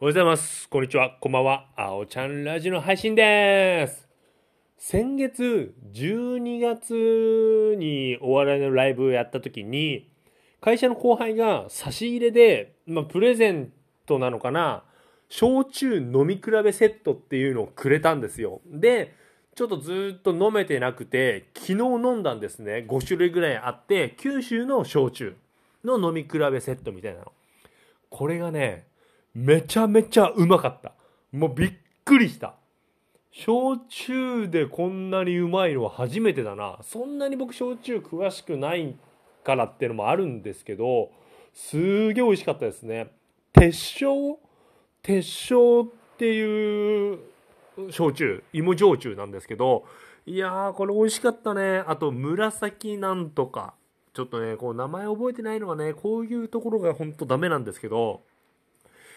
おはようございます。こんにちは。こんばんは。あおちゃんラジオの配信です。先月12月にお笑いのライブをやった時に、会社の後輩が差し入れで、まあ、プレゼントなのかな、焼酎飲み比べセットっていうのをくれたんですよ。で、ちょっとずっと飲めてなくて、昨日飲んだんですね。5種類ぐらいあって、九州の焼酎の飲み比べセットみたいなの。これがね、めちゃめちゃうまかった。もうびっくりした。焼酎でこんなにうまいのは初めてだな。そんなに僕焼酎詳しくないからっていうのもあるんですけど、すげえ美味しかったですね。鉄焼？鉄焼っていう焼酎、芋焼酎なんですけど、いやー、これ美味しかったね。あと、紫なんとか。ちょっとね、こう名前覚えてないのがね、こういうところが本当ダメなんですけど、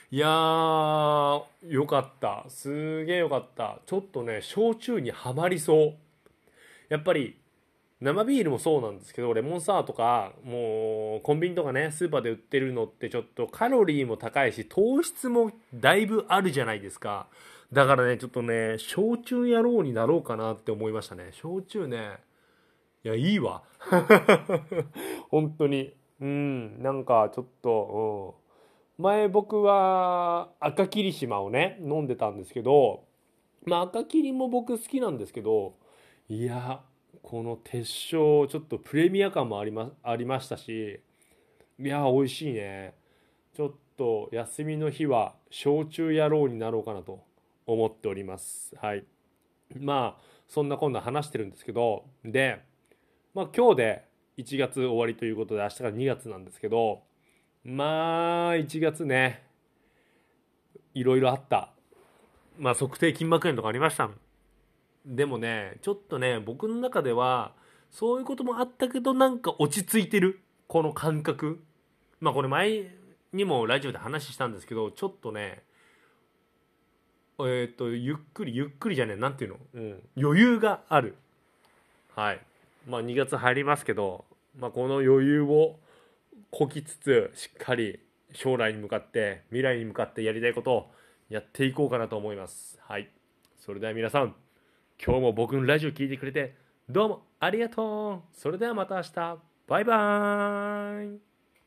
いやー、よかった。すげえよかった。ちょっとね、焼酎にはまりそう。やっぱり、生ビールもそうなんですけど、レモンサワーとか、もう、コンビニとかね、スーパーで売ってるのってちょっとカロリーも高いし、糖質もだいぶあるじゃないですか。だからね、ちょっとね、焼酎野郎になろうかなって思いましたね。焼酎ね、いや、いいわ。本当に。うん、なんかちょっと、うん。前僕は赤霧島をね、飲んでたんですけど、まあ赤霧も僕好きなんですけど、いや、この鉄焼、ちょっとプレミア感もありまありましたし、いや、美味しいね。ちょっと休みの日は焼酎野郎になろうかなと思っております。はい。まあ、そんなこんな話してるんですけど、で、まあ今日で1月終わりということで明日から2月なんですけど、まあ1月ね、いろいろあった。まあ測定金額円とかありました。でもね、ちょっとね、僕の中では、そういうこともあったけど、なんか落ち着いてる。この感覚。まあこれ前にもラジオで話したんですけど、ちょっとね、えっ、と、ゆっくり、ゆっくりじゃねえ、なんていうの、うん、余裕がある。はい。まあ2月入りますけど、まあこの余裕をこきつつ、しっかり将来に向かって、未来に向かってやりたいことをやっていこうかなと思います。はい。それでは皆さん、今日も僕のラジオ聴いてくれて、どうもありがとう。それではまた明日。バイバーイ。